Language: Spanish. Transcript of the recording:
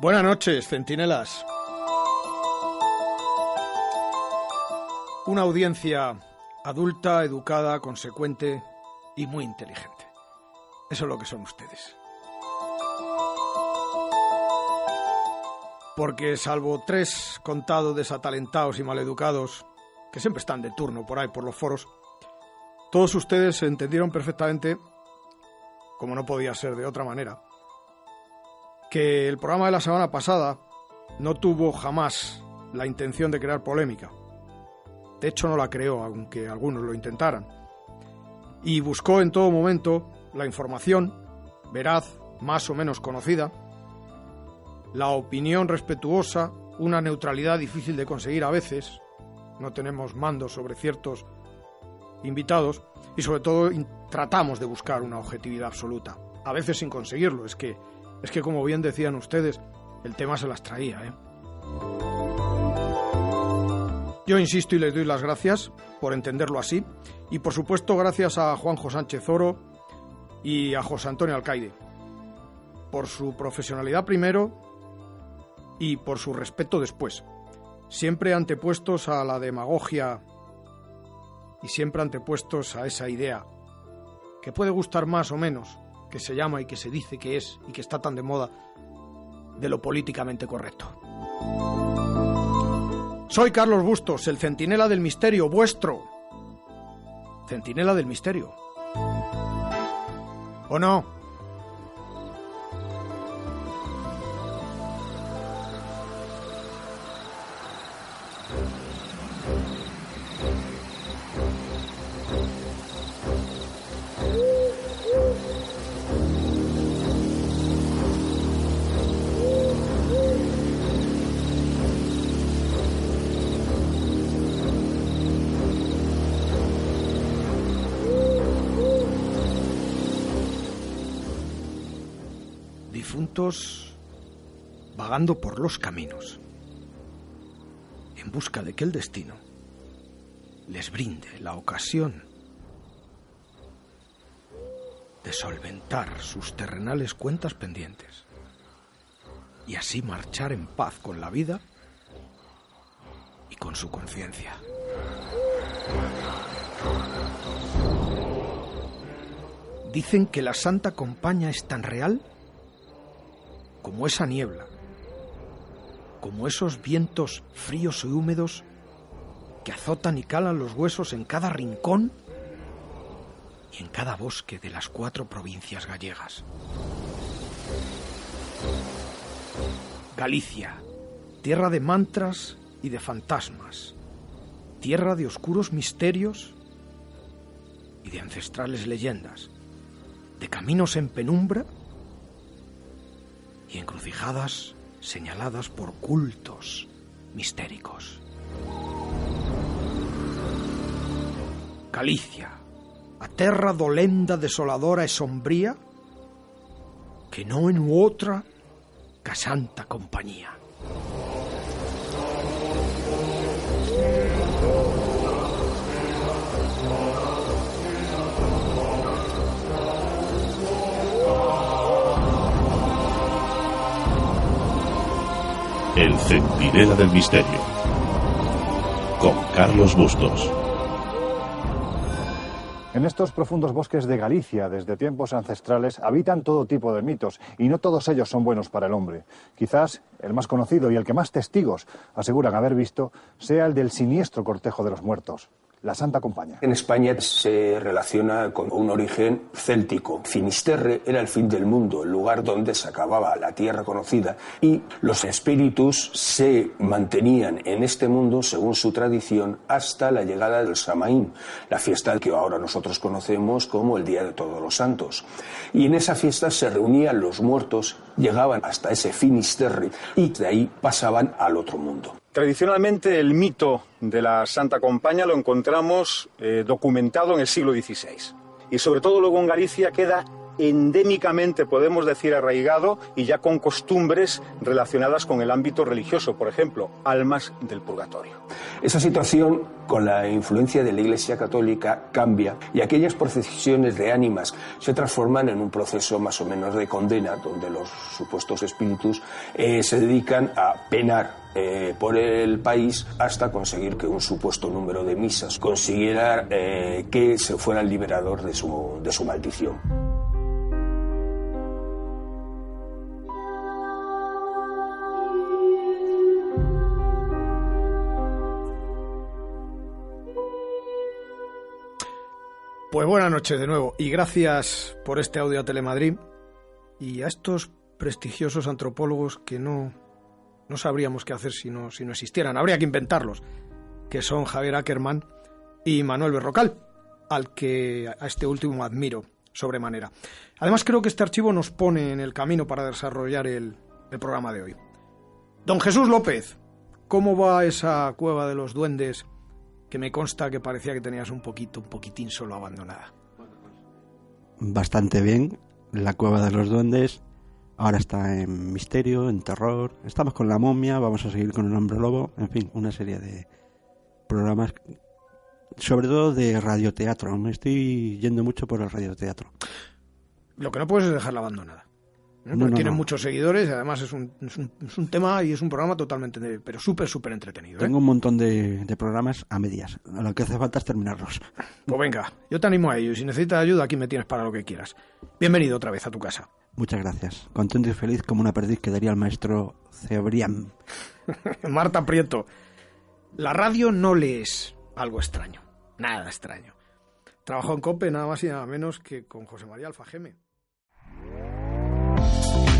Buenas noches, centinelas. Una audiencia adulta, educada, consecuente y muy inteligente. Eso es lo que son ustedes. Porque salvo tres contados desatalentados y maleducados, que siempre están de turno por ahí por los foros, todos ustedes entendieron perfectamente, como no podía ser de otra manera, que el programa de la semana pasada no tuvo jamás la intención de crear polémica. De hecho, no la creó, aunque algunos lo intentaran. Y buscó en todo momento la información, veraz, más o menos conocida, la opinión respetuosa, una neutralidad difícil de conseguir a veces, no tenemos mando sobre ciertos invitados, y sobre todo tratamos de buscar una objetividad absoluta, a veces sin conseguirlo, es que es que, como bien decían ustedes, el tema se las traía, ¿eh? Yo insisto y les doy las gracias por entenderlo así. Y por supuesto, gracias a Juanjo Sánchez Oro y a José Antonio Alcaide. Por su profesionalidad primero y por su respeto después. Siempre antepuestos a la demagogia y siempre antepuestos a esa idea que puede gustar más o menos, que se llama y que se dice que es y que está tan de moda, de lo políticamente correcto. Soy Carlos Bustos, el centinela del misterio, vuestro. Centinela del misterio. ¿O no? Difuntos vagando por los caminos, en busca de que el destino les brinde la ocasión de solventar sus terrenales cuentas pendientes y así marchar en paz con la vida y con su conciencia. Dicen que la Santa Compaña es tan real como esa niebla, como esos vientos fríos y húmedos que azotan y calan los huesos en cada rincón y en cada bosque de las cuatro provincias gallegas. Galicia, tierra de mantras y de fantasmas, tierra de oscuros misterios y de ancestrales leyendas, de caminos en penumbra y encrucijadas señaladas por cultos mistéricos. Galicia, a terra dolenda, desoladora e sombría, que no en otra ca santa compañía. El Centinela del Misterio. Con Carlos Bustos. En estos profundos bosques de Galicia, desde tiempos ancestrales, habitan todo tipo de mitos, y no todos ellos son buenos para el hombre. Quizás el más conocido y el que más testigos aseguran haber visto sea el del siniestro cortejo de los muertos la Santa Compañía. En España se relaciona con un origen céltico. Finisterre era el fin del mundo, el lugar donde se acababa la tierra conocida y los espíritus se mantenían en este mundo según su tradición hasta la llegada del Samaín, la fiesta que ahora nosotros conocemos como el Día de Todos los Santos. Y en esa fiesta se reunían los muertos, llegaban hasta ese Finisterre y de ahí pasaban al otro mundo. Tradicionalmente el mito de la Santa Compaña lo encontramos eh, documentado en el siglo XVI y sobre todo luego en Galicia queda endémicamente, podemos decir, arraigado y ya con costumbres relacionadas con el ámbito religioso, por ejemplo, almas del purgatorio. Esa situación, con la influencia de la Iglesia Católica, cambia y aquellas procesiones de ánimas se transforman en un proceso más o menos de condena, donde los supuestos espíritus eh, se dedican a penar eh, por el país hasta conseguir que un supuesto número de misas consiguiera eh, que se fuera el liberador de su, de su maldición. Pues buenas noches de nuevo y gracias por este audio a Telemadrid y a estos prestigiosos antropólogos que no, no sabríamos qué hacer si no, si no existieran. Habría que inventarlos, que son Javier Ackerman y Manuel Berrocal, al que a este último admiro sobremanera. Además creo que este archivo nos pone en el camino para desarrollar el, el programa de hoy. Don Jesús López, ¿cómo va esa cueva de los duendes que me consta que parecía que tenías un poquito, un poquitín solo abandonada. Bastante bien. La cueva de los duendes ahora está en misterio, en terror. Estamos con la momia, vamos a seguir con el hombre lobo. En fin, una serie de programas, sobre todo de radioteatro. Me estoy yendo mucho por el radioteatro. Lo que no puedes es dejarla abandonada. ¿Eh? tiene muchos seguidores y además es un, es un, tema y es un programa totalmente, pero súper, súper entretenido. ¿eh? Tengo un montón de, programas a medias. Lo que hace falta es terminarlos. Pues venga, yo te animo a ello y si necesitas ayuda aquí me tienes para lo que quieras. Bienvenido otra vez a tu casa. Muchas gracias. Contento y feliz como una perdiz que daría el maestro Cebrián. Marta Prieto, la radio no le es algo extraño. Nada extraño. Trabajó en COPE nada más y nada menos que con José María Alfajeme.